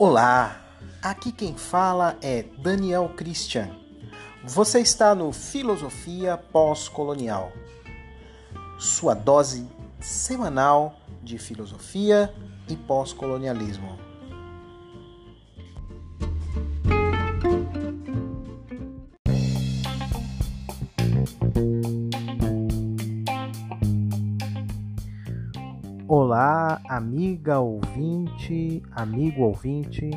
Olá, aqui quem fala é Daniel Christian. Você está no Filosofia Pós-Colonial, sua dose semanal de filosofia e pós-colonialismo. Amiga ouvinte, amigo ouvinte.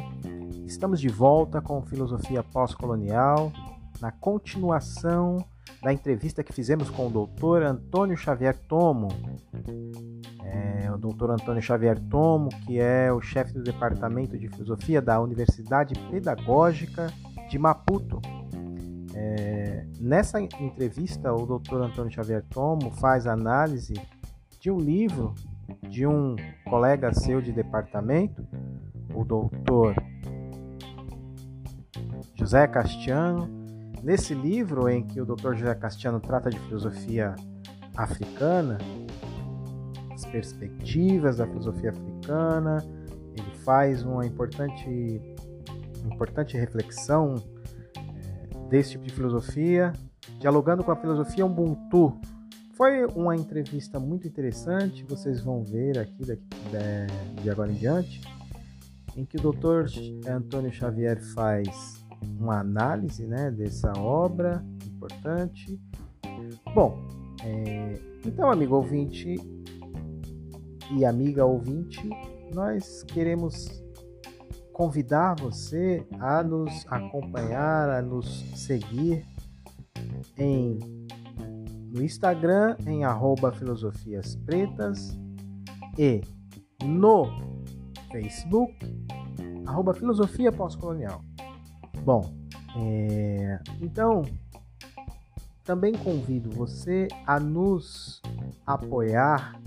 Estamos de volta com Filosofia Pós-Colonial, na continuação da entrevista que fizemos com o doutor Antônio Xavier Tomo. É, o doutor Antônio Xavier Tomo, que é o chefe do Departamento de Filosofia da Universidade Pedagógica de Maputo. É, nessa entrevista, o doutor Antônio Xavier Tomo faz análise de um livro de um colega seu de departamento, o doutor José Castiano. Nesse livro em que o doutor José Castiano trata de filosofia africana, as perspectivas da filosofia africana, ele faz uma importante, importante reflexão é, desse tipo de filosofia, dialogando com a filosofia Ubuntu, foi uma entrevista muito interessante, vocês vão ver aqui daqui, de, de agora em diante, em que o Dr. Antônio Xavier faz uma análise né, dessa obra importante. Bom, é, então, amigo ouvinte e amiga ouvinte, nós queremos convidar você a nos acompanhar, a nos seguir em no Instagram em arroba filosofias pretas e no Facebook arroba filosofia pós-colonial. Bom, é, então também convido você a nos apoiar.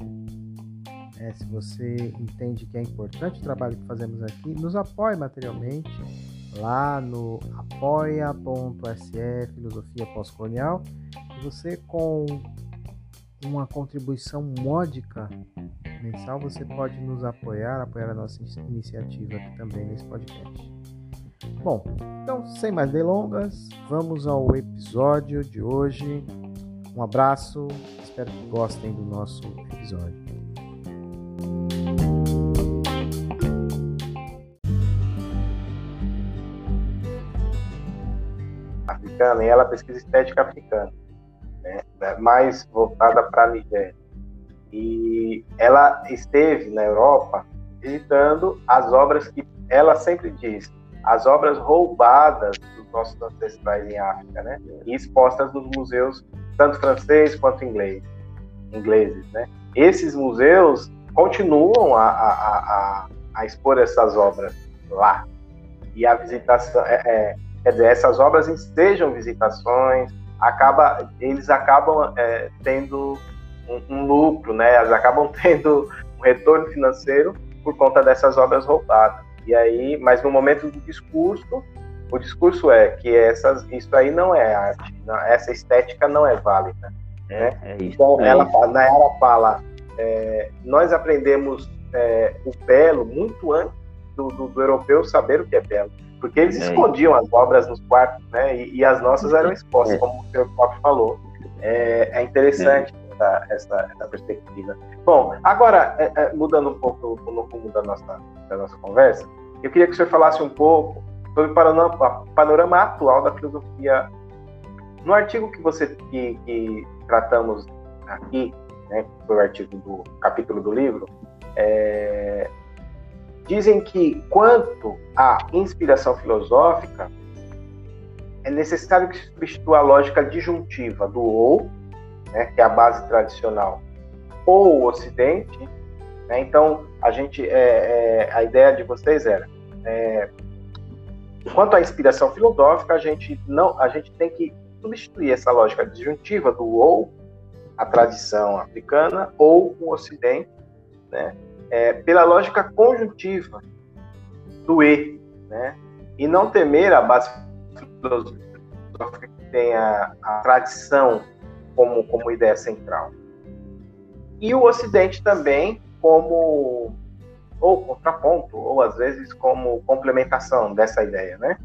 É, se você entende que é importante o trabalho que fazemos aqui, nos apoie materialmente lá no apoia.se filosofia pós-colonial você com uma contribuição módica mensal, você pode nos apoiar, apoiar a nossa iniciativa aqui também nesse podcast. Bom, então sem mais delongas, vamos ao episódio de hoje. Um abraço, espero que gostem do nosso episódio. Africana, e ela pesquisa estética africana né, mais voltada para a Nigéria. E ela esteve na Europa visitando as obras que ela sempre diz, as obras roubadas dos nossos ancestrais em África, né? E expostas nos museus, tanto francês quanto inglês, ingleses, né? Esses museus continuam a, a, a, a expor essas obras lá. E a visitação, é, é, quer dizer, essas obras estejam visitações, acaba, eles acabam é, tendo um, um, lucro, né? Eles acabam tendo um retorno financeiro por conta dessas obras roubadas. E aí, mas no momento do discurso, o discurso é que essas, isso aí não é arte, não, essa estética não é válida. É, né? é isso, então, ela, isso. ela fala, é, nós aprendemos é, o belo muito antes do, do, do europeu saber o que é belo porque eles é. escondiam as obras nos quartos, né? E, e as nossas eram expostas, é. como o senhor próprio falou. É, é interessante é. essa, essa, essa, perspectiva. Bom, agora, é, é, mudando um pouco no rumo da nossa, da nossa conversa, eu queria que o senhor falasse um pouco sobre o panorama, panorama atual da filosofia. No artigo que você que, que tratamos aqui, né, foi o artigo do capítulo do livro, é, dizem que, quanto à inspiração filosófica, é necessário que se substitua a lógica disjuntiva do ou, né, que é a base tradicional, ou o Ocidente. Né? Então, a gente, é, é, a ideia de vocês era, é, quanto à inspiração filosófica, a gente não, a gente tem que substituir essa lógica disjuntiva do ou, a tradição africana, ou o Ocidente, né? É, pela lógica conjuntiva do E, né? E não temer a base filosófica que tem a, a tradição como, como ideia central. E o Ocidente também como, ou contraponto, ou às vezes como complementação dessa ideia, né?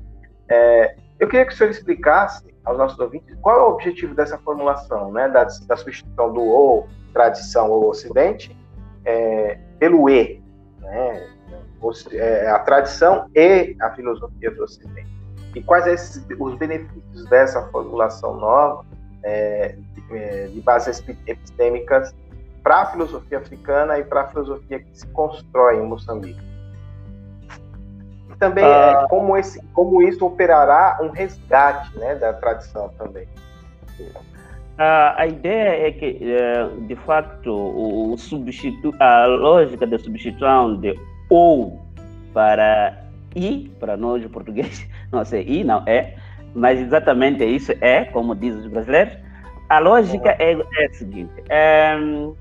É, eu queria que o senhor explicasse aos nossos ouvintes qual é o objetivo dessa formulação, né, da, da substituição do ou, tradição ou ocidente, é, pelo e, né, é, a tradição e a filosofia do ocidente. E quais esses, os benefícios dessa formulação nova é, de, é, de bases epistêmicas para a filosofia africana e para a filosofia que se constrói em Moçambique? também ah. é, como, esse, como isso operará um resgate né, da tradição também. A, a ideia é que, é, de fato, o, substitu a lógica da substituição de ou para i, para nós portugueses, não sei, i não é, mas exatamente isso é, como dizem os brasileiros. A lógica é, é a seguinte: é, uh,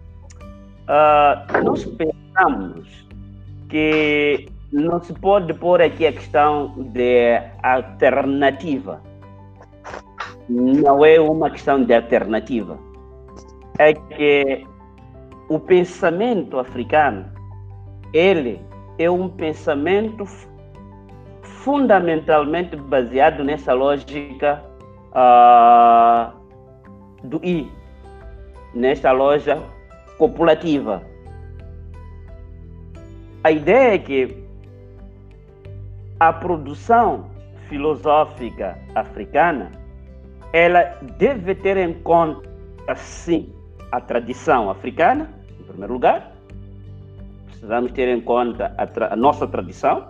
nós pensamos que não se pode pôr aqui a questão de alternativa. Não é uma questão de alternativa. É que o pensamento africano, ele é um pensamento fundamentalmente baseado nessa lógica uh, do I, nesta loja copulativa. A ideia é que a produção filosófica africana ela deve ter em conta, sim, a tradição africana, em primeiro lugar. Precisamos ter em conta a, a nossa tradição,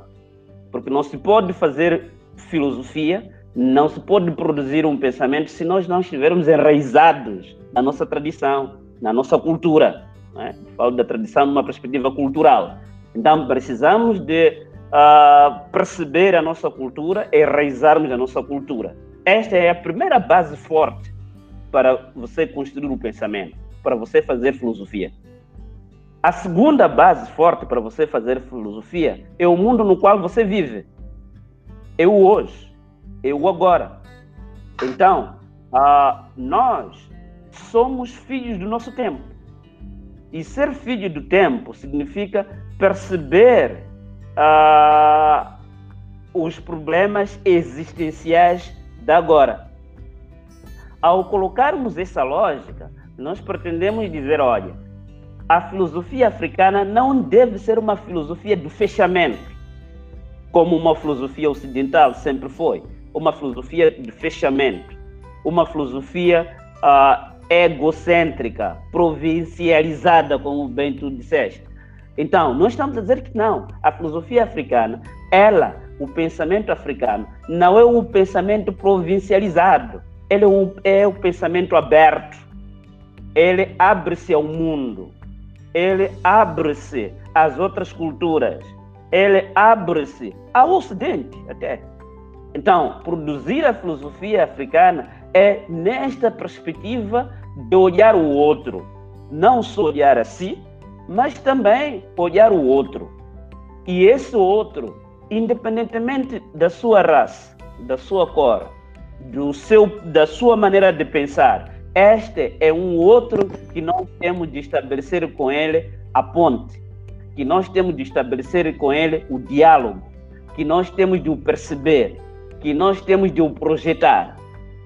porque não se pode fazer filosofia, não se pode produzir um pensamento se nós não estivermos enraizados na nossa tradição, na nossa cultura. É? Falo da tradição numa perspectiva cultural. Então, precisamos de uh, perceber a nossa cultura enraizarmos a nossa cultura. Esta é a primeira base forte para você construir um pensamento, para você fazer filosofia. A segunda base forte para você fazer filosofia é o mundo no qual você vive. Eu hoje, eu agora. Então, uh, nós somos filhos do nosso tempo. E ser filho do tempo significa perceber uh, os problemas existenciais agora. Ao colocarmos essa lógica, nós pretendemos dizer: olha, a filosofia africana não deve ser uma filosofia do fechamento, como uma filosofia ocidental sempre foi, uma filosofia de fechamento, uma filosofia uh, egocêntrica, provincializada, como bem tu disseste. Então, nós estamos a dizer que não. A filosofia africana, ela, o pensamento africano, não é um pensamento provincializado. Ele é, um, é pensamento aberto. Ele abre-se ao mundo. Ele abre-se às outras culturas. Ele abre-se ao Ocidente até. Então, produzir a filosofia africana é nesta perspectiva de olhar o outro, não só olhar a si, mas também olhar o outro. E esse outro, independentemente da sua raça, da sua cor, do seu, da sua maneira de pensar, este é um outro que nós temos de estabelecer com ele a ponte, que nós temos de estabelecer com ele o diálogo, que nós temos de o perceber, que nós temos de o projetar.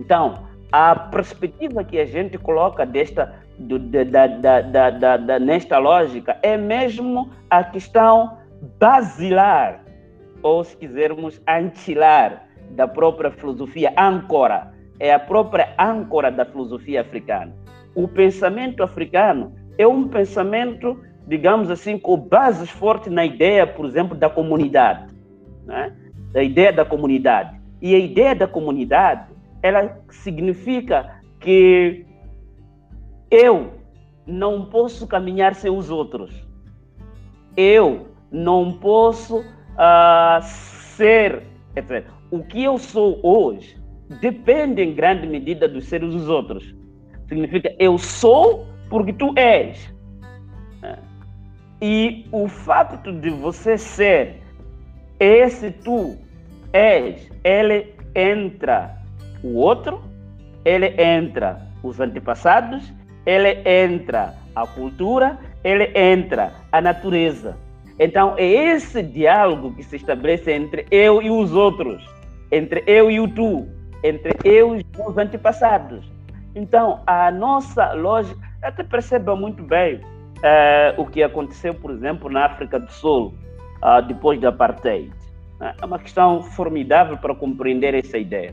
Então, a perspectiva que a gente coloca desta do, da, da, da, nesta lógica é mesmo a questão basilar, ou se quisermos, antilar da própria filosofia, âncora. É a própria âncora da filosofia africana. O pensamento africano é um pensamento, digamos assim, com bases fortes na ideia, por exemplo, da comunidade. Né? Da ideia da comunidade. E a ideia da comunidade, ela significa que eu não posso caminhar sem os outros. Eu não posso uh, ser. Etc. O que eu sou hoje depende em grande medida dos seres dos outros. Significa eu sou porque tu és. E o fato de você ser esse tu és, ele entra o outro, ele entra os antepassados ele entra a cultura, ele entra a natureza. Então, é esse diálogo que se estabelece entre eu e os outros, entre eu e o tu, entre eu e os meus antepassados. Então, a nossa lógica, até perceba muito bem uh, o que aconteceu, por exemplo, na África do Sul, uh, depois da apartheid. É uma questão formidável para compreender essa ideia.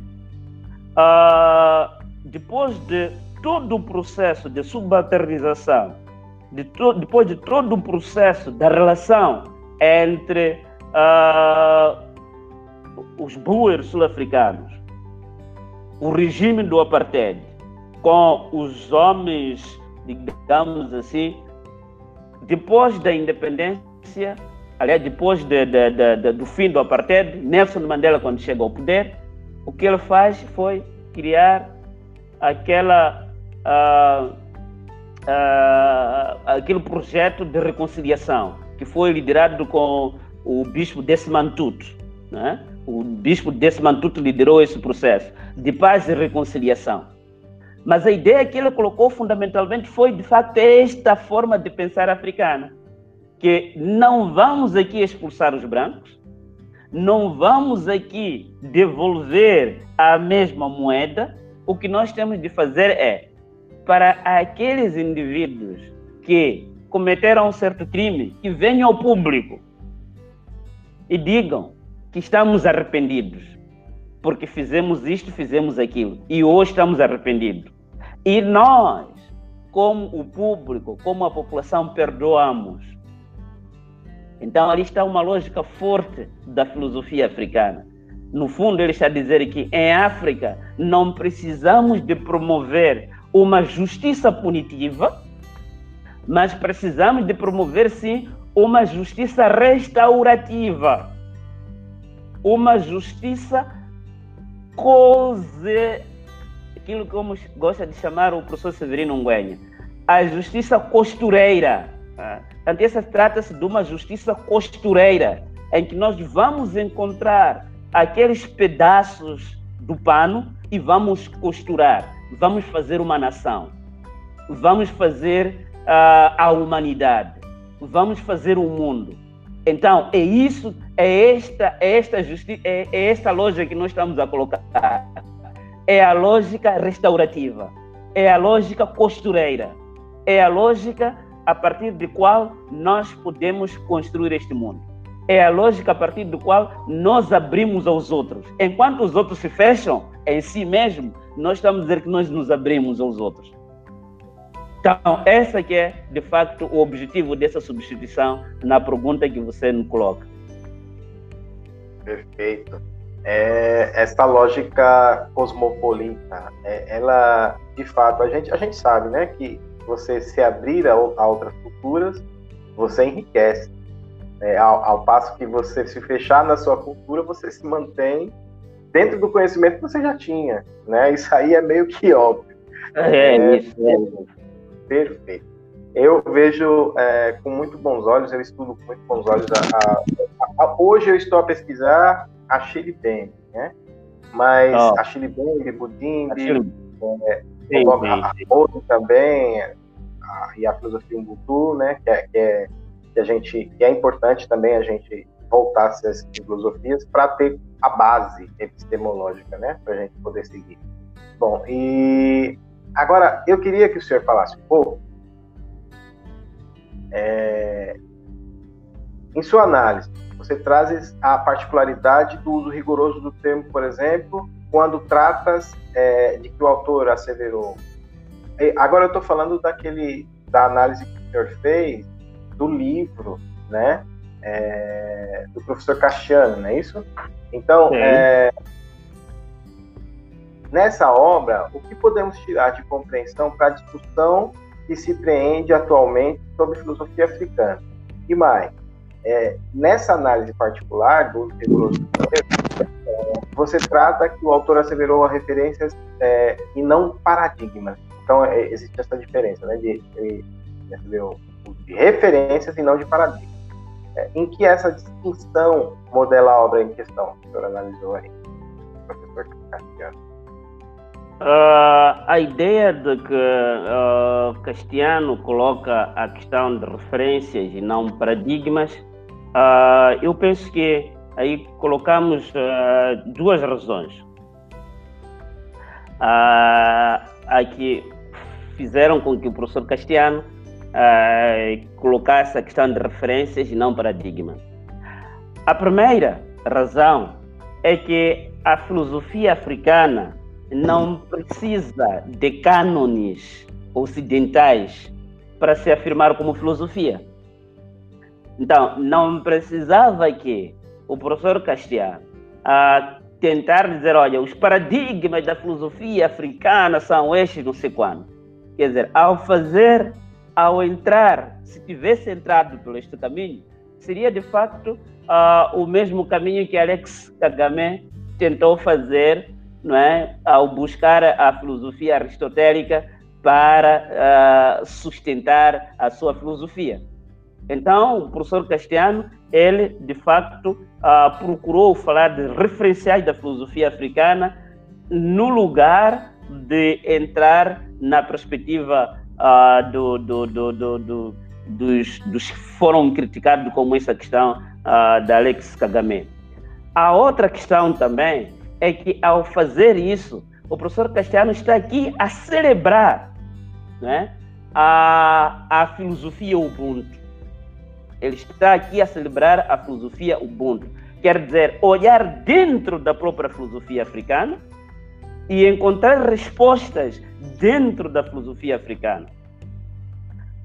Uh, depois de todo o processo de subalternização, de depois de todo o processo da relação entre uh, os boers sul-africanos, o regime do apartheid, com os homens, digamos assim, depois da independência, aliás, depois de, de, de, do fim do apartheid, Nelson Mandela, quando chega ao poder, o que ele faz foi criar aquela uh, uh, aquele projeto de reconciliação que foi liderado com o bispo Desmond Tutu. Né? O bispo Desmond Tutu liderou esse processo de paz e reconciliação. Mas a ideia que ele colocou fundamentalmente foi, de facto, esta forma de pensar africana, que não vamos aqui expulsar os brancos, não vamos aqui devolver a mesma moeda, o que nós temos de fazer é, para aqueles indivíduos que cometeram um certo crime, que venham ao público e digam que estamos arrependidos, porque fizemos isto, fizemos aquilo, e hoje estamos arrependidos. E nós, como o público, como a população, perdoamos. Então, ali está uma lógica forte da filosofia africana. No fundo, ele está a dizer que em África não precisamos de promover uma justiça punitiva, mas precisamos de promover sim uma justiça restaurativa, uma justiça cose, aquilo que como gosta de chamar o professor Severino Nguenha, a justiça costureira. Então, essa trata-se de uma justiça costureira, em que nós vamos encontrar aqueles pedaços do pano e vamos costurar, vamos fazer uma nação, vamos fazer uh, a humanidade, vamos fazer o um mundo. Então, é isso, é esta, é esta, justi é, é esta lógica que nós estamos a colocar. É a lógica restaurativa, é a lógica costureira, é a lógica a partir de qual nós podemos construir este mundo é a lógica a partir do qual nós abrimos aos outros. Enquanto os outros se fecham em si mesmo, nós estamos a dizer que nós nos abrimos aos outros. Então, essa que é, de facto, o objetivo dessa substituição na pergunta que você nos coloca. Perfeito. É, essa lógica cosmopolita, é, ela, de fato, a gente, a gente sabe, né, que você se abrir a, a outras culturas, você enriquece é, ao, ao, passo que você se fechar na sua cultura, você se mantém dentro do conhecimento que você já tinha, né? Isso aí é meio que óbvio. É, é isso. É. Perfeito. Eu vejo é, com muito bons olhos, eu estudo com muito bons olhos. A, a, a, hoje eu estou a pesquisar a Chile Bang, né? Mas oh. a Chile Bang, Budimbi, é, a, a também, e a filosofia Ubuntu, né? Que é, que é que a gente que é importante também a gente voltar a essas filosofias para ter a base epistemológica, né, para a gente poder seguir. Bom, e agora eu queria que o senhor falasse um pouco é, em sua análise, você traz a particularidade do uso rigoroso do termo, por exemplo, quando tratas é, de que o autor asseverou. Agora eu estou falando daquele da análise que o senhor fez do livro, né? É, do professor Castiano, não é isso? Então, é, nessa obra, o que podemos tirar de compreensão para a discussão que se preende atualmente sobre filosofia africana? E mais, é, nessa análise particular do rigoroso você trata que o autor asseverou referências é, e não paradigmas. Então, é, existe essa diferença, né? De, de referências e não de paradigmas. É, em que essa distinção modela a obra em questão, que o senhor analisou aí, professor Castiano? Uh, a ideia de que uh, Castiano coloca a questão de referências e não paradigmas Uh, eu penso que aí colocamos duas razões. Uh, aqui fizeram com que o professor Castiano colocasse a questão de referências e não paradigma. A primeira razão é que a filosofia africana não precisa de cânones ocidentais para se afirmar como filosofia. Então, não precisava que o professor Castiano a tentar dizer, olha, os paradigmas da filosofia africana são estes, não sei quando. Quer dizer, ao fazer, ao entrar, se tivesse entrado por este caminho, seria de facto uh, o mesmo caminho que Alex Kagame tentou fazer não é, ao buscar a filosofia aristotélica para uh, sustentar a sua filosofia. Então, o professor Castiano, ele, de facto, uh, procurou falar de referenciais da filosofia africana no lugar de entrar na perspectiva uh, do, do, do, dos, dos que foram criticados como essa questão uh, da Alex Kagame. A outra questão também é que, ao fazer isso, o professor Castiano está aqui a celebrar né, a, a filosofia Ubuntu ele está aqui a celebrar a filosofia Ubuntu. Quer dizer, olhar dentro da própria filosofia africana e encontrar respostas dentro da filosofia africana.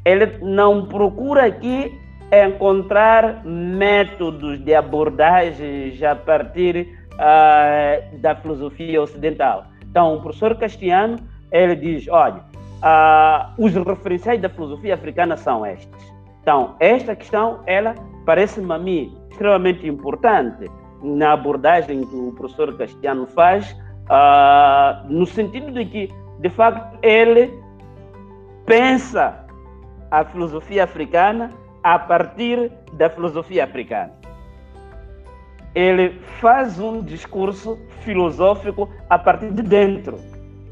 Ele não procura aqui encontrar métodos de abordagens a partir uh, da filosofia ocidental. Então, o professor Castiano, ele diz, olha, uh, os referenciais da filosofia africana são estes. Então, esta questão, ela parece-me a mim extremamente importante na abordagem que o professor Castiano faz, uh, no sentido de que, de facto, ele pensa a filosofia africana a partir da filosofia africana. Ele faz um discurso filosófico a partir de dentro,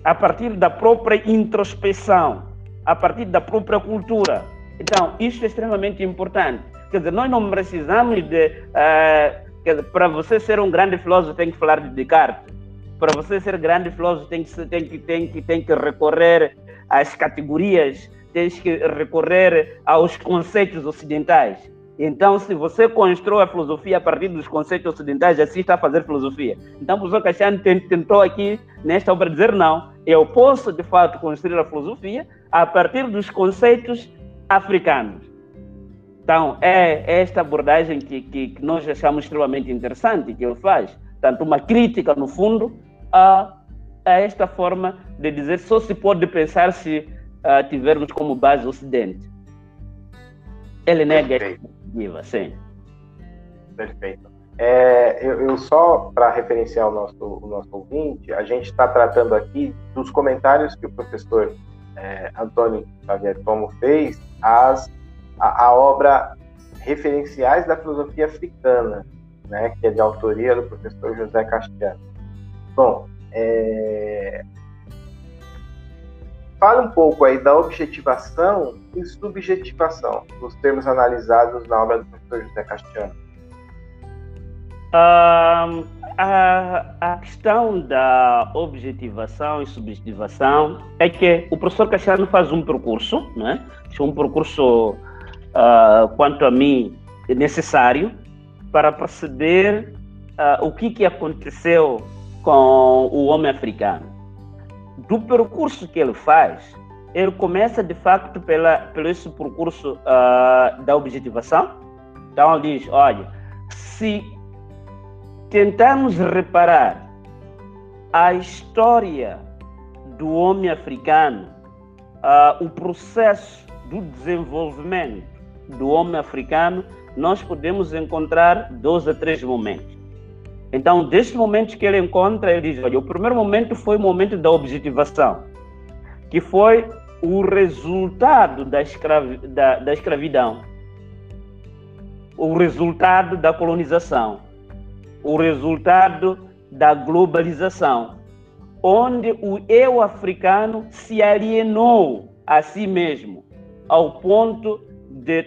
a partir da própria introspecção, a partir da própria cultura. Então, isso é extremamente importante. Quer dizer, nós não precisamos de. Uh, dizer, para você ser um grande filósofo, tem que falar de Descartes. Para você ser grande filósofo, tem que, tem que, tem que, tem que recorrer às categorias, tem que recorrer aos conceitos ocidentais. Então, se você constrói a filosofia a partir dos conceitos ocidentais, assim está a fazer filosofia. Então, o professor Cassiano tentou aqui, nesta obra, dizer: não, eu posso de fato construir a filosofia a partir dos conceitos africanos. Então, é esta abordagem que, que, que, nós achamos extremamente interessante que ele faz. Tanto uma crítica, no fundo, a, a esta forma de dizer só se pode pensar se uh, tivermos como base o Ocidente. Ele nega perspectiva, sim. Perfeito. É, eu, eu, só para referenciar o nosso, o nosso ouvinte, a gente está tratando aqui dos comentários que o professor é, Antônio Xavier Tomo fez as, a, a, obra Referenciais da Filosofia Africana, né, que é de autoria do professor José Castiano. Bom, é... fala um pouco aí da objetivação e subjetivação, os termos analisados na obra do professor José Castiano. Um, a, a, questão da objetivação e subjetivação é que o professor Cassiano faz um percurso, né? um percurso, uh, quanto a mim, necessário para perceber uh, o que, que aconteceu com o homem africano. Do percurso que ele faz, ele começa de facto pela, pelo esse percurso uh, da objetivação. Então ele diz, olha, se tentarmos reparar a história do homem africano, uh, o processo do desenvolvimento do homem africano, nós podemos encontrar dois a três momentos. Então, desses momentos que ele encontra, ele diz: olha, o primeiro momento foi o momento da objetivação, que foi o resultado da, escravi da, da escravidão, o resultado da colonização o resultado da globalização, onde o eu africano se alienou a si mesmo, ao ponto de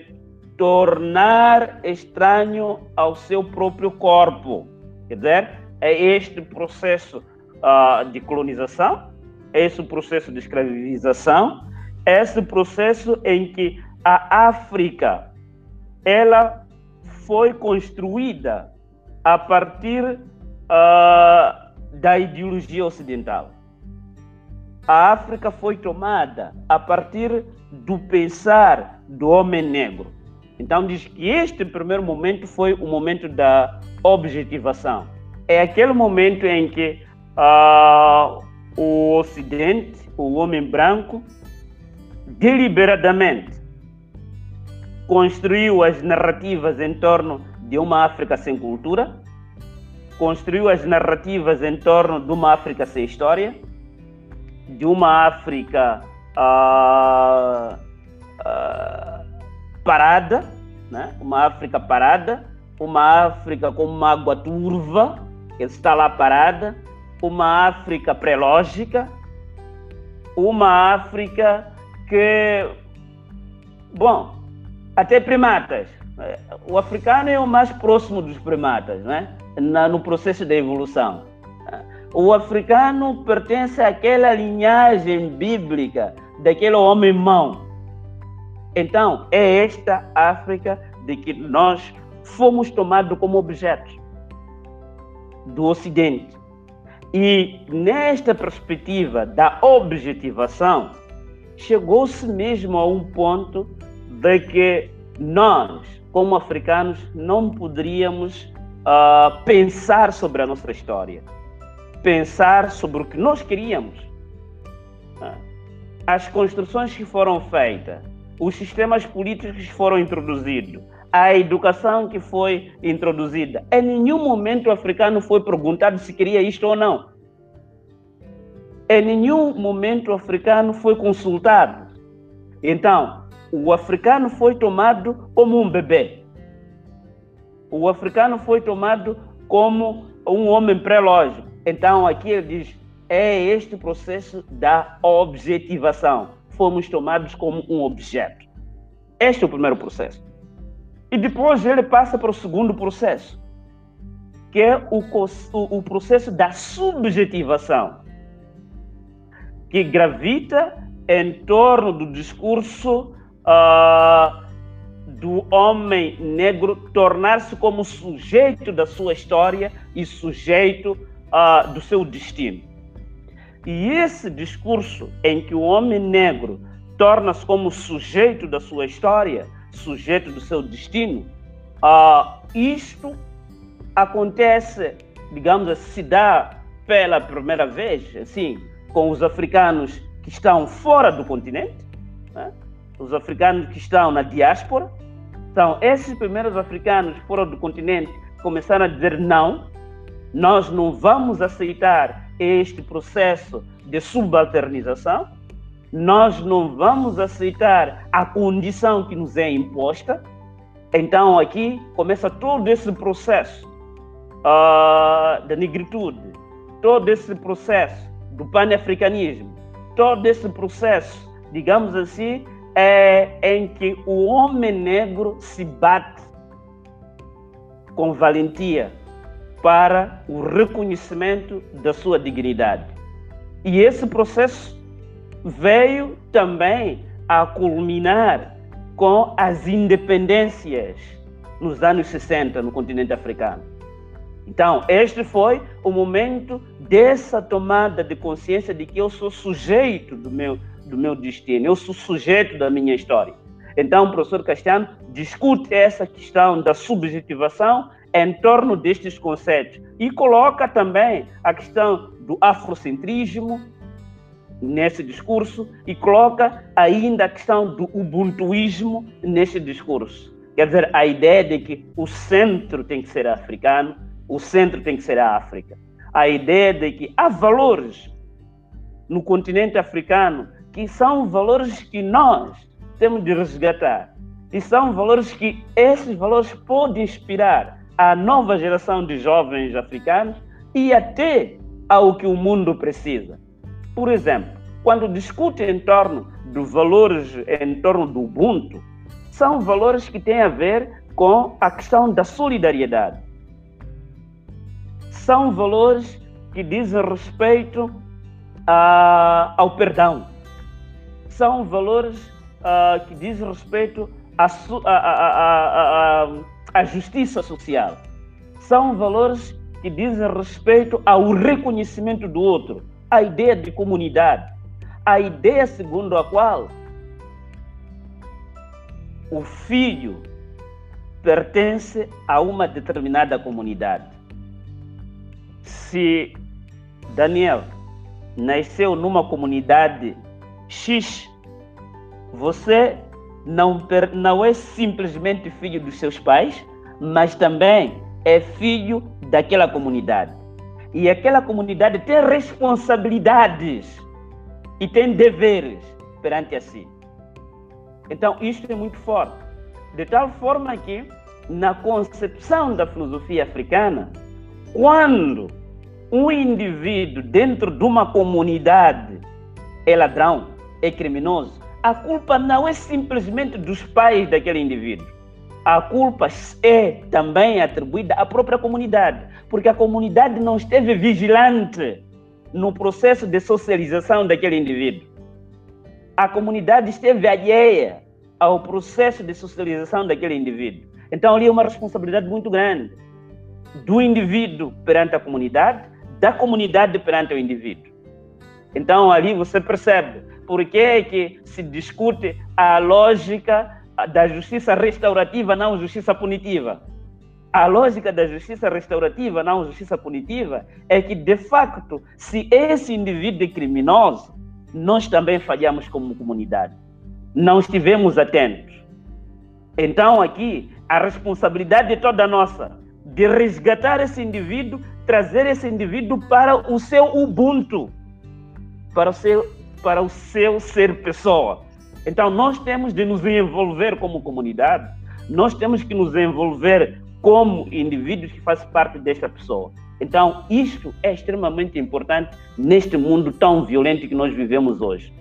tornar estranho ao seu próprio corpo. Quer dizer, é este processo uh, de colonização, é esse processo de escravização, é esse processo em que a África ela foi construída a partir uh, da ideologia ocidental. A África foi tomada a partir do pensar do homem negro. Então diz que este primeiro momento foi o momento da objetivação. É aquele momento em que uh, o Ocidente, o homem branco, deliberadamente construiu as narrativas em torno de uma África sem cultura, construiu as narrativas em torno de uma África sem história, de uma África uh, uh, parada, né? uma África parada, uma África com uma água turva, que está lá parada, uma África pré-lógica, uma África que, bom, até primatas. O africano é o mais próximo dos primatas, né? no processo da evolução. O africano pertence àquela linhagem bíblica daquele homem mão. Então, é esta África de que nós fomos tomados como objetos do Ocidente. E nesta perspectiva da objetivação, chegou-se mesmo a um ponto de que nós, como africanos, não poderíamos uh, pensar sobre a nossa história, pensar sobre o que nós queríamos. Uh, as construções que foram feitas, os sistemas políticos que foram introduzidos, a educação que foi introduzida. Em nenhum momento o africano foi perguntado se queria isto ou não. Em nenhum momento o africano foi consultado. Então, o africano foi tomado como um bebê. O africano foi tomado como um homem pré-lógico. Então, aqui ele diz: é este processo da objetivação. Fomos tomados como um objeto. Este é o primeiro processo. E depois ele passa para o segundo processo, que é o, o, o processo da subjetivação, que gravita em torno do discurso uh, do homem negro tornar-se como sujeito da sua história e sujeito uh, do seu destino. E esse discurso em que o homem negro torna-se como sujeito da sua história, sujeito do seu destino, uh, isto acontece, digamos assim, se dá pela primeira vez, assim, com os africanos que estão fora do continente, né? os africanos que estão na diáspora. Então, esses primeiros africanos fora do continente começaram a dizer não, nós não vamos aceitar este processo de subalternização, nós não vamos aceitar a condição que nos é imposta. Então, aqui começa todo esse processo uh, da negritude, todo esse processo do panafricanismo, todo esse processo, digamos assim, é em que o homem negro se bate com valentia para o reconhecimento da sua dignidade. E esse processo veio também a culminar com as independências nos anos 60 no continente africano. Então, este foi o momento dessa tomada de consciência de que eu sou sujeito do meu do meu destino, eu sou sujeito da minha história. Então, o professor Castiano discute essa questão da subjetivação em torno destes conceitos e coloca também a questão do afrocentrismo nesse discurso e coloca ainda a questão do ubuntuísmo nesse discurso. Quer dizer, a ideia de que o centro tem que ser africano, o centro tem que ser a África. A ideia de que há valores no continente africano que são valores que nós temos de resgatar. E são valores que esses valores podem inspirar a nova geração de jovens africanos e até ao que o mundo precisa. Por exemplo, quando discute em torno dos valores em torno do Ubuntu, são valores que têm a ver com a questão da solidariedade. São valores que dizem respeito a, ao perdão. São valores a, que dizem respeito à a, justiça social. São valores que dizem respeito ao reconhecimento do outro, à ideia de comunidade, a ideia segundo a qual o filho pertence a uma determinada comunidade. Se Daniel nasceu numa comunidade X, você não, não é simplesmente filho dos seus pais, mas também é filho daquela comunidade. E aquela comunidade tem responsabilidades e tem deveres perante a si. Então, isto é muito forte. De tal forma que, na concepção da filosofia africana, quando um indivíduo dentro de uma comunidade é ladrão, é criminoso, a culpa não é simplesmente dos pais daquele indivíduo. A culpa é também atribuída à própria comunidade, porque a comunidade não esteve vigilante no processo de socialização daquele indivíduo. A comunidade esteve alheia ao processo de socialização daquele indivíduo. Então, ali é uma responsabilidade muito grande do indivíduo perante a comunidade, da comunidade perante o indivíduo. Então, ali você percebe por que, é que se discute a lógica da justiça restaurativa, não justiça punitiva. A lógica da justiça restaurativa, não justiça punitiva, é que, de facto, se esse indivíduo é criminoso, nós também falhamos como comunidade. Não estivemos atentos. Então, aqui, a responsabilidade é toda nossa de resgatar esse indivíduo, trazer esse indivíduo para o seu Ubuntu, para o seu, para o seu ser pessoa. Então, nós temos de nos envolver como comunidade, nós temos que nos envolver como indivíduos que fazem parte desta pessoa. Então, isto é extremamente importante neste mundo tão violento que nós vivemos hoje.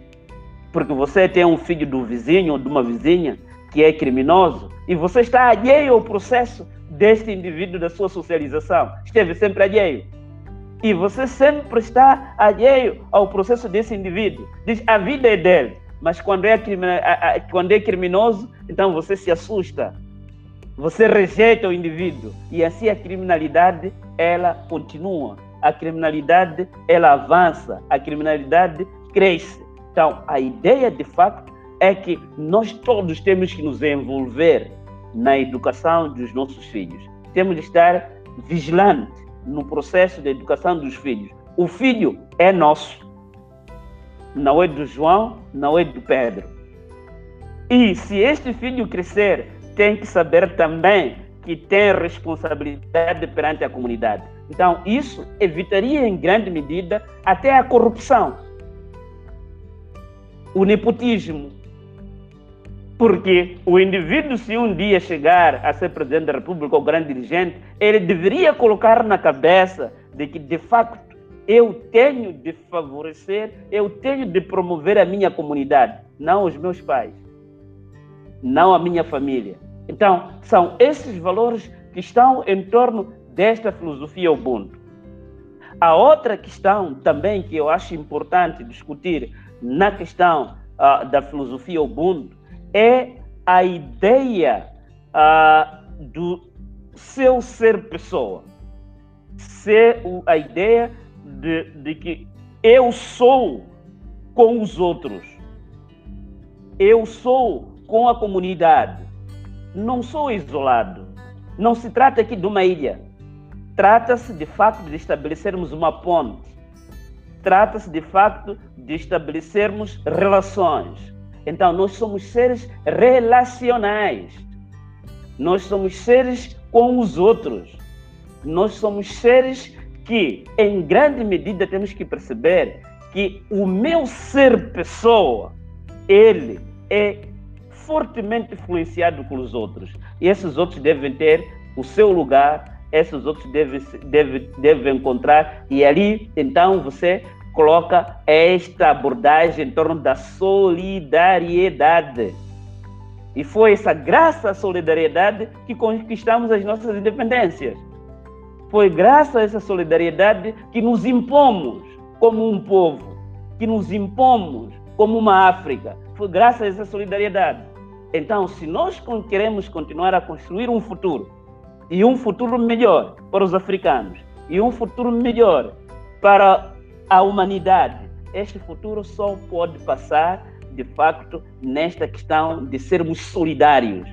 Porque você tem um filho do vizinho ou de uma vizinha que é criminoso e você está alheio ao processo deste indivíduo da sua socialização. Esteve sempre alheio. E você sempre está alheio ao processo desse indivíduo. Diz, a vida é dele. Mas quando é, quando é criminoso, então você se assusta. Você rejeita o indivíduo. E assim a criminalidade, ela continua. A criminalidade, ela avança. A criminalidade cresce. Então, a ideia, de facto, é que nós todos temos que nos envolver na educação dos nossos filhos. Temos de estar vigilantes no processo de educação dos filhos. O filho é nosso não é do João, não é do Pedro. E se este filho crescer, tem que saber também que tem responsabilidade perante a comunidade. Então, isso evitaria em grande medida até a corrupção, o nepotismo. Porque o indivíduo, se um dia chegar a ser presidente da República ou grande dirigente, ele deveria colocar na cabeça de que, de facto, eu tenho de favorecer, eu tenho de promover a minha comunidade, não os meus pais, não a minha família. Então, são esses valores que estão em torno desta filosofia Ubuntu. A outra questão também que eu acho importante discutir na questão uh, da filosofia Ubuntu é a ideia uh, do seu ser pessoa, ser a ideia de, de que eu sou com os outros, eu sou com a comunidade, não sou isolado. Não se trata aqui de uma ilha. Trata-se de facto de estabelecermos uma ponte. Trata-se de facto de estabelecermos relações. Então, nós somos seres relacionais. Nós somos seres com os outros. Nós somos seres que, em grande medida, temos que perceber que o meu ser pessoa, ele é fortemente influenciado pelos outros. E esses outros devem ter o seu lugar, esses outros devem, devem, devem encontrar, e ali, então, você coloca esta abordagem em torno da solidariedade. E foi essa graça à solidariedade que conquistamos as nossas independências. Foi graças a essa solidariedade que nos impomos como um povo, que nos impomos como uma África. Foi graças a essa solidariedade. Então, se nós queremos continuar a construir um futuro, e um futuro melhor para os africanos, e um futuro melhor para a humanidade, este futuro só pode passar, de facto, nesta questão de sermos solidários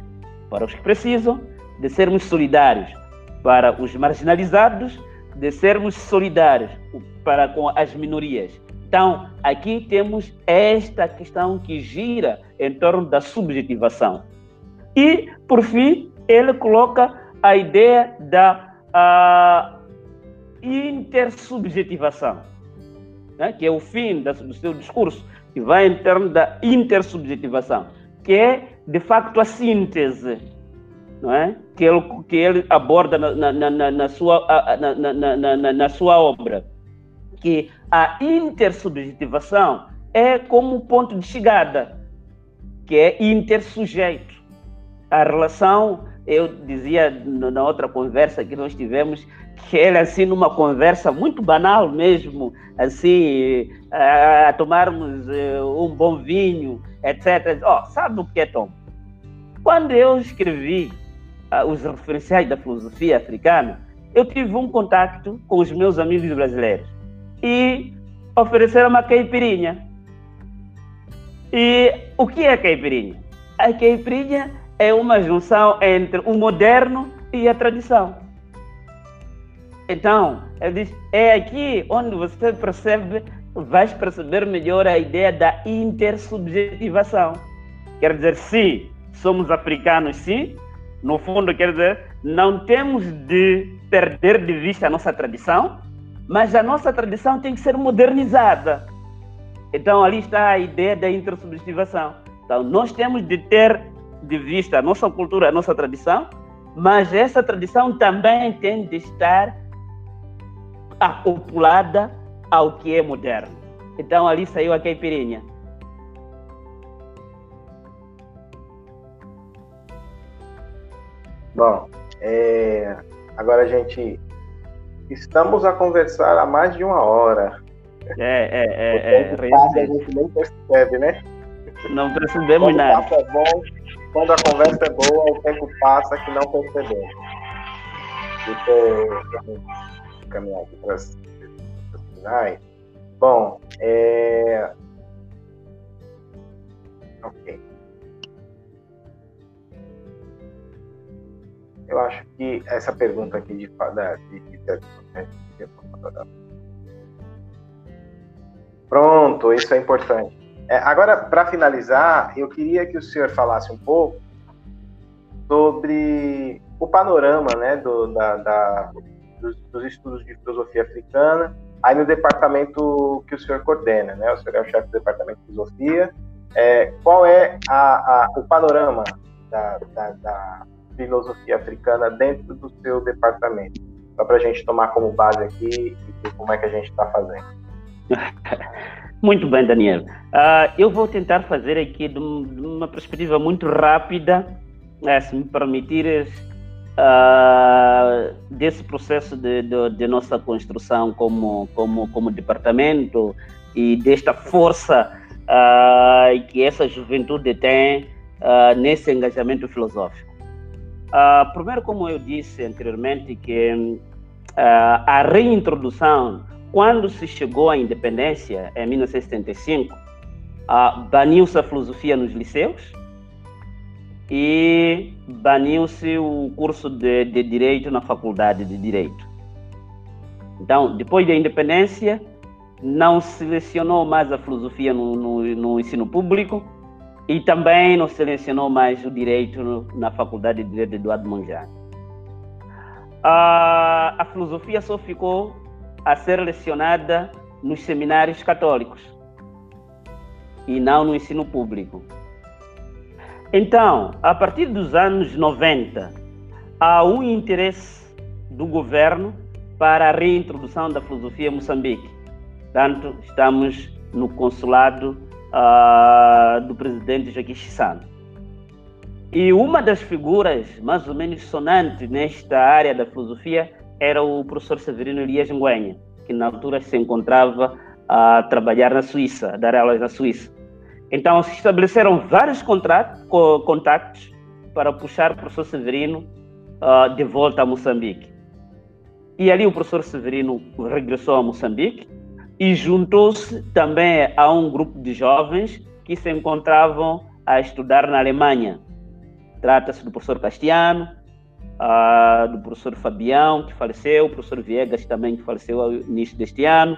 para os que precisam, de sermos solidários para os marginalizados, de sermos solidários para com as minorias. Então, aqui temos esta questão que gira em torno da subjetivação. E, por fim, ele coloca a ideia da a, intersubjetivação né, que é o fim do seu discurso, que vai em termos da intersubjetivação, que é, de facto, a síntese não é? que, ele, que ele aborda na, na, na, na sua, na sua obra. Que a intersubjetivação é como ponto de chegada, que é intersujeito. A relação, eu dizia na outra conversa que nós tivemos, que ele assim numa conversa muito banal mesmo, assim, a, tomarmos uh, um bom vinho, etc. Oh, sabe o que é Tom? Quando eu escrevi uh, os referenciais da filosofia africana, eu tive um contato com os meus amigos brasileiros e ofereceram uma caipirinha. E o que é caipirinha? A caipirinha é uma junção entre o moderno e a tradição. Então, ele diz, é aqui onde você percebe, vais perceber melhor a ideia da intersubjetivação. Quer dizer, sim, somos africanos, sim. No fundo, quer dizer, não temos de perder de vista a nossa tradição, mas a nossa tradição tem que ser modernizada. Então, ali está a ideia da intersubjetivação. Então, nós temos de ter de vista a nossa cultura, a nossa tradição, mas essa tradição também tem de estar acoplada ao que é moderno. Então ali saiu a caipirinha. Bom, é, agora a gente estamos a conversar há mais de uma hora. É, é, é. é, passa, a gente nem percebe, né? Não percebemos quando nada. O papo é bom, quando a conversa é boa, o tempo passa que não percebemos. Então, caminhar aqui para as finais. Bom, é... Ok. Eu acho que essa pergunta aqui de de, de, de, Pronto, isso é importante. É, agora, para finalizar, eu queria que o senhor falasse um pouco sobre o panorama né, do, da, da, dos, dos, estudos de filosofia africana, aí no departamento que o senhor coordena, né? O senhor é o chefe do departamento de filosofia. É, qual é a, a, o panorama da, da, filosofia africana dentro do seu departamento? Só para a gente tomar como base aqui como é que a gente está fazendo. Muito bem, Daniel. Uh, eu vou tentar fazer aqui de, uma perspectiva muito rápida, uh, se me permitires, uh, desse processo de, de, de, nossa construção como, como, como departamento e desta força uh, que essa juventude tem nesse engajamento filosófico. primeiro, como eu disse anteriormente, que a reintrodução, quando se chegou à independência, em 1975, baniu-se a filosofia nos liceus, e baniu-se o curso de, de Direito na Faculdade de Direito. Então, depois da independência, não selecionou mais a filosofia no, no, no ensino público e também não selecionou mais o direito no, na Faculdade de Direito de Eduardo Monjane. A, a filosofia só ficou a ser lecionada nos seminários católicos e não no ensino público. Então, a partir dos anos 90, há um interesse do governo para a reintrodução da filosofia em Moçambique. Portanto, estamos no consulado uh, do presidente Joaquim Chissano. E uma das figuras mais ou menos sonantes nesta área da filosofia era o professor Severino Elias Nguenha, que na altura se encontrava a trabalhar na Suíça, a dar aulas na Suíça. Então se estabeleceram vários contratos, contactos para puxar o professor Severino uh, de volta a Moçambique. E ali o professor Severino regressou a Moçambique e juntou-se também a um grupo de jovens que se encontravam a estudar na Alemanha. Trata-se do professor Castiano, uh, do professor Fabião, que faleceu, o professor Viegas também, que faleceu ao início deste ano.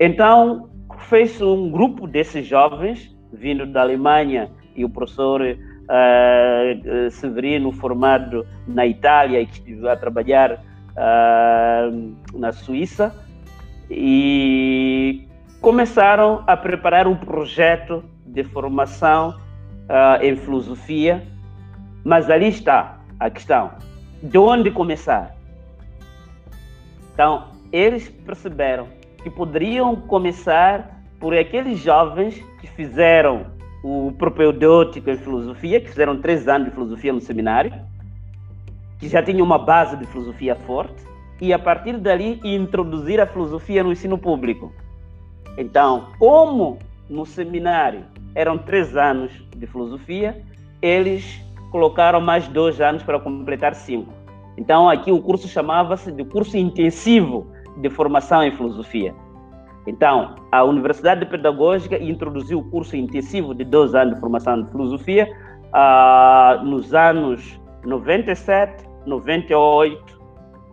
Então, fez um grupo desses jovens, vindo da Alemanha, e o professor uh, Severino, formado na Itália e que estive a trabalhar uh, na Suíça, e começaram a preparar um projeto de formação em filosofia, mas ali está a questão: de onde começar? Então, eles perceberam que poderiam começar por aqueles jovens que fizeram o propedêutico em filosofia, que fizeram três anos de filosofia no seminário, que já tinham uma base de filosofia forte, e a partir dali introduzir a filosofia no ensino público. Então, como no seminário eram três anos de filosofia, eles colocaram mais dois anos para completar cinco. Então, aqui o curso chamava-se de curso intensivo de formação em filosofia. Então, a Universidade Pedagógica introduziu o curso intensivo de dois anos de formação de filosofia uh, nos anos 97, 98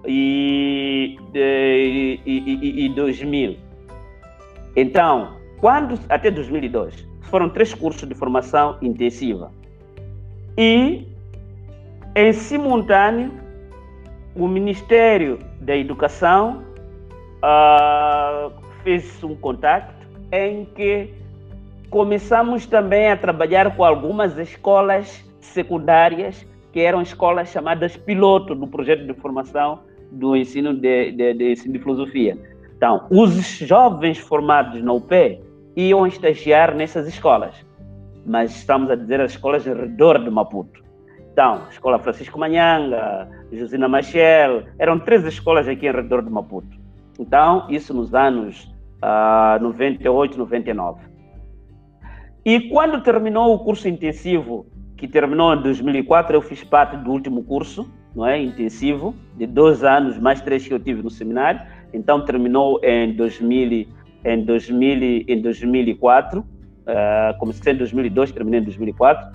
e, e, e, e 2000. Então, quando até 2002 foram três cursos de formação intensiva e em simultâneo o Ministério da Educação uh, fez um contato em que começamos também a trabalhar com algumas escolas secundárias que eram escolas chamadas piloto do projeto de formação do ensino de, de, de, de filosofia. Então, os jovens formados na UP iam estagiar nessas escolas, mas estamos a dizer as escolas ao redor de Maputo. Então, Escola Francisco Manhanga, Josina Machel, eram três escolas aqui ao redor de Maputo. Então, isso nos anos uh, 98, 99. E quando terminou o curso intensivo, que terminou em 2004, eu fiz parte do último curso, não é, intensivo, de dois anos, mais três que eu tive no seminário. Então terminou em 2000, em 2000, em 2004. Uh, ah, comecei em 2002, terminei em 2004. Uh,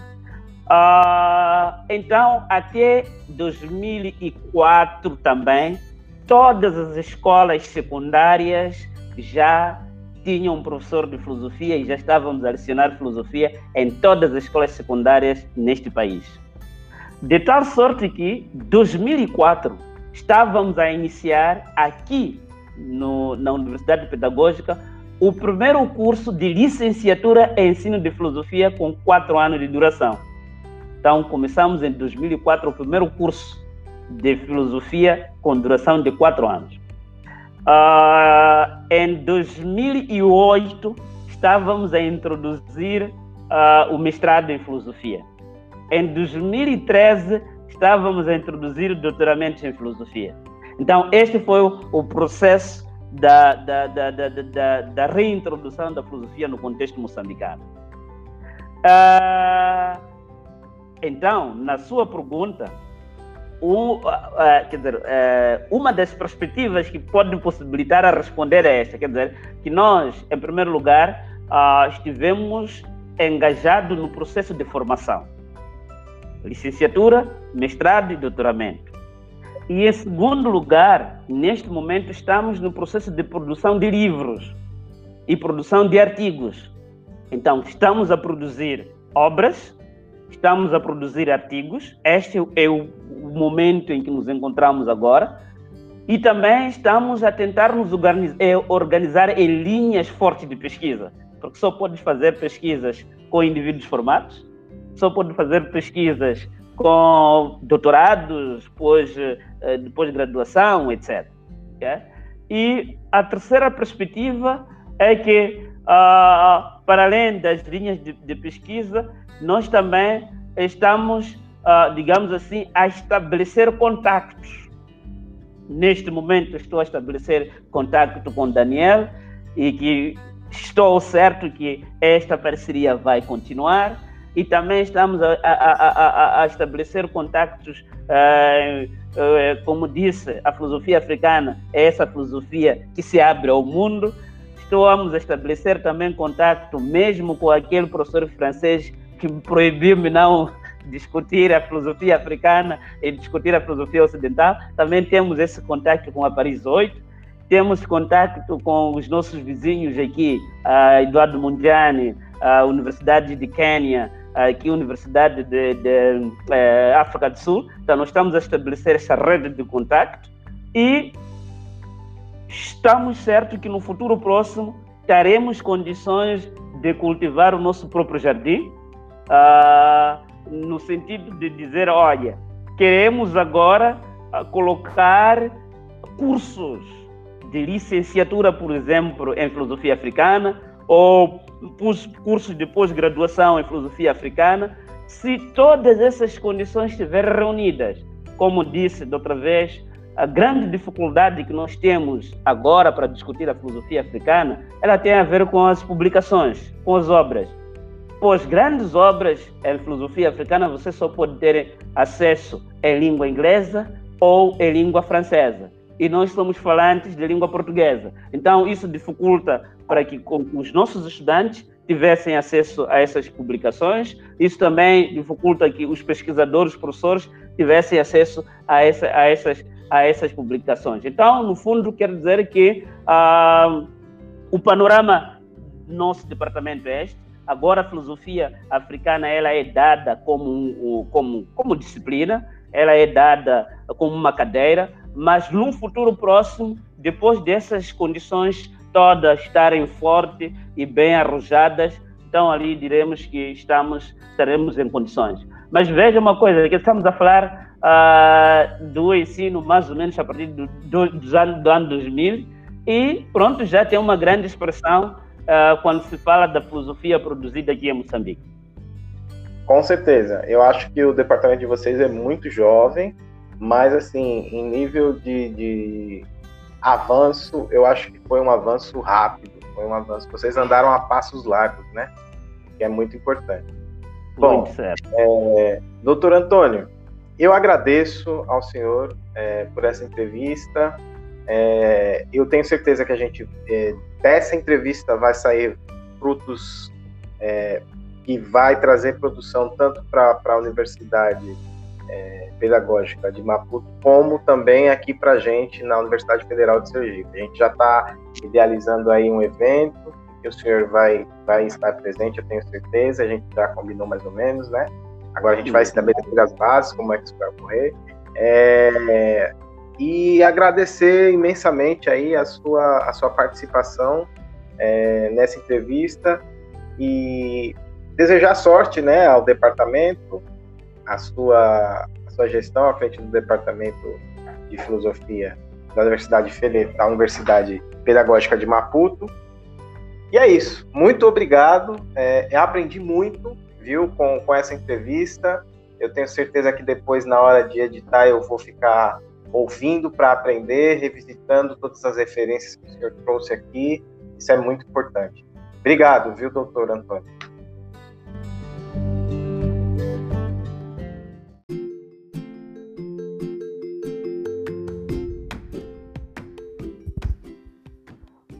ah, então, até 2004 também, todas as escolas secundárias já tinham um professor de filosofia e já estávamos a lecionar filosofia em todas as escolas secundárias neste país. De tal sorte que, 2004, estávamos a iniciar aqui no, na Universidade Pedagógica o primeiro curso de licenciatura em ensino de filosofia com quatro anos de duração. Então, começamos em 2004 o primeiro curso de filosofia com duração de quatro anos. Uh, em 2008, estávamos a introduzir uh, o mestrado em filosofia. Em 2013, estávamos a introduzir o doutoramento em filosofia. Então, este foi o, processo da, da, da, da, da, reintrodução da filosofia no contexto moçambicano. Uh, então, na sua pergunta, o, uh, quer dizer, uma das perspectivas que pode possibilitar a responder é esta, quer dizer, que nós, em primeiro lugar, estivemos engajados no processo de formação, licenciatura, mestrado e doutoramento. E em segundo lugar, neste momento estamos no processo de produção de livros e produção de artigos. Então, estamos a produzir obras estamos a produzir artigos. Este é o momento em que nos encontramos agora. E também estamos a tentar nos eh, organizar em linhas fortes de pesquisa, porque só pode fazer pesquisas com indivíduos formados, só pode fazer pesquisas com doutorados, depois, eh, depois de graduação, etc. E a terceira perspectiva é que, uh, para além das linhas de, pesquisa, nós também estamos uh, digamos assim, a estabelecer contactos. Neste momento estou a estabelecer contato com Daniel e que estou certo que esta parceria vai continuar e também estamos a, a, a, a estabelecer contactos, uh, uh, como disse, a filosofia africana é essa filosofia que se abre ao mundo. Estamos a estabelecer também contato mesmo com aquele professor francês que proibiu-me não discutir a filosofia africana e discutir a filosofia ocidental. Também temos esse contato com a Paris 8. Temos contato com os nossos vizinhos aqui, a Eduardo Mundiani, a Universidade de Quênia, aqui Universidade de, de, eh, África do Sul. Então, nós estamos a estabelecer essa rede de contato e estamos certos que no futuro próximo teremos condições de cultivar o nosso próprio jardim, uh, no sentido de dizer, olha, queremos agora uh, colocar cursos de licenciatura, por exemplo, em filosofia africana, ou cursos de pós-graduação em filosofia africana, se todas essas condições estiverem reunidas. Como disse da outra vez, a grande dificuldade que nós temos agora para discutir a filosofia africana, ela tem a ver com as publicações, com as obras. Pois grandes obras em filosofia africana você só pode ter acesso em língua inglesa ou em língua francesa. E nós somos falantes de língua portuguesa. Então isso dificulta para que os nossos estudantes tivessem acesso a essas publicações. Isso também dificulta que os pesquisadores, professores tivessem acesso a, essa, a, essas, a essas publicações. Então, no fundo, quero dizer que ah, o panorama do nosso departamento é este. Agora a filosofia africana ela é dada como, como, como disciplina, ela é dada como uma cadeira, mas num futuro próximo, depois dessas condições todas estarem fortes e bem arrojadas, então ali diremos que estamos, estaremos em condições. Mas veja uma coisa, que estamos a falar uh, do ensino mais ou menos a partir do, do, do, ano, do ano 2000 e pronto, já tem uma grande expressão uh, quando se fala da filosofia produzida aqui em Moçambique. Com certeza. Eu acho que o departamento de vocês é muito jovem, mas assim, em nível de, de avanço, eu acho que foi um avanço rápido, foi um avanço. Vocês andaram a passos largos, né? Que é muito importante. Bom, muito certo. É, doutor Antônio, eu agradeço ao senhor é, por essa entrevista. É, eu tenho certeza que a gente é, dessa entrevista vai sair frutos é, que vai trazer produção tanto para a universidade é, pedagógica de Maputo, como também aqui para a gente na Universidade Federal de Sergipe. A gente já está idealizando aí um evento que o senhor vai, vai estar presente, eu tenho certeza, a gente já combinou mais ou menos, né? Agora a gente vai estabelecer as bases, como é que isso vai ocorrer. É, e agradecer imensamente aí a sua, a sua participação é, nessa entrevista e desejar sorte né, ao departamento, a sua, a sua gestão à frente do departamento de filosofia da Universidade, da Universidade Pedagógica de Maputo. E é isso. Muito obrigado. É, aprendi muito, viu, com, com essa entrevista. Eu tenho certeza que depois, na hora de editar, eu vou ficar ouvindo para aprender, revisitando todas as referências que o senhor trouxe aqui. Isso é muito importante. Obrigado, viu, doutor Antônio?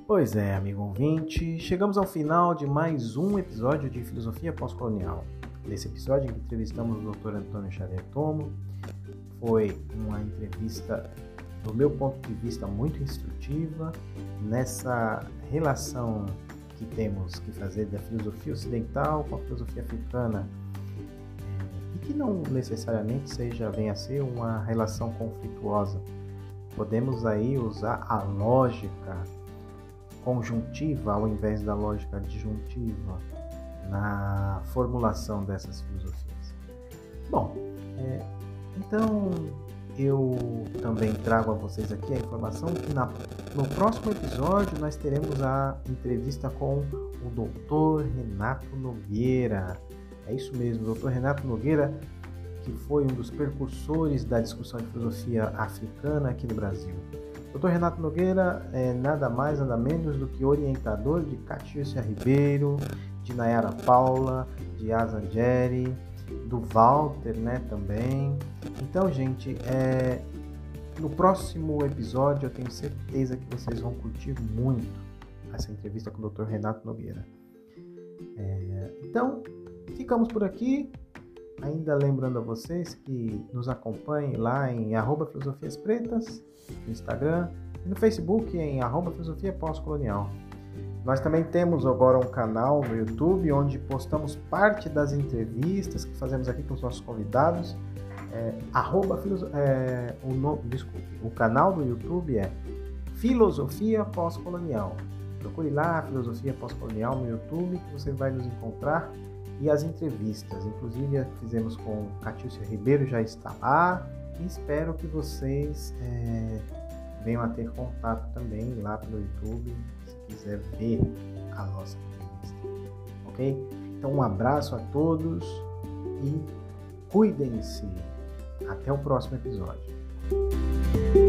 Pois é, amigo ouvinte, chegamos ao final de mais um episódio de Filosofia Pós-Colonial. Nesse episódio, entrevistamos o Dr. Antônio Xavier Tomo, foi uma entrevista, do meu ponto de vista, muito instrutiva nessa relação que temos que fazer da filosofia ocidental com a filosofia africana eh, e que não necessariamente seja venha a ser uma relação conflituosa. Podemos aí usar a lógica conjuntiva ao invés da lógica disjuntiva na formulação dessas filosofias. Bom, é, então, eu também trago a vocês aqui a informação que na, no próximo episódio nós teremos a entrevista com o Dr. Renato Nogueira. É isso mesmo, o Dr. Renato Nogueira, que foi um dos precursores da discussão de filosofia africana aqui no Brasil. Dr. Renato Nogueira é nada mais, nada menos do que orientador de Catiúcia Ribeiro, de Nayara Paula, de Azangeri, do Walter, né, também. Então, gente, é, no próximo episódio eu tenho certeza que vocês vão curtir muito essa entrevista com o Dr. Renato Nogueira. É, então, ficamos por aqui. Ainda lembrando a vocês que nos acompanhem lá em arroba Filosofias Pretas, no Instagram, e no Facebook em arroba Filosofia Pós-Colonial. Nós também temos agora um canal no YouTube onde postamos parte das entrevistas que fazemos aqui com os nossos convidados. É, arroba, é, o, no, desculpe, o canal do YouTube é Filosofia Pós-Colonial. Procure lá Filosofia Pós-Colonial no YouTube que você vai nos encontrar e as entrevistas. Inclusive fizemos com Catiúcia Ribeiro, já está lá. E espero que vocês é, venham a ter contato também lá pelo YouTube, se quiser ver a nossa entrevista. Ok? Então um abraço a todos e cuidem-se. Até o próximo episódio.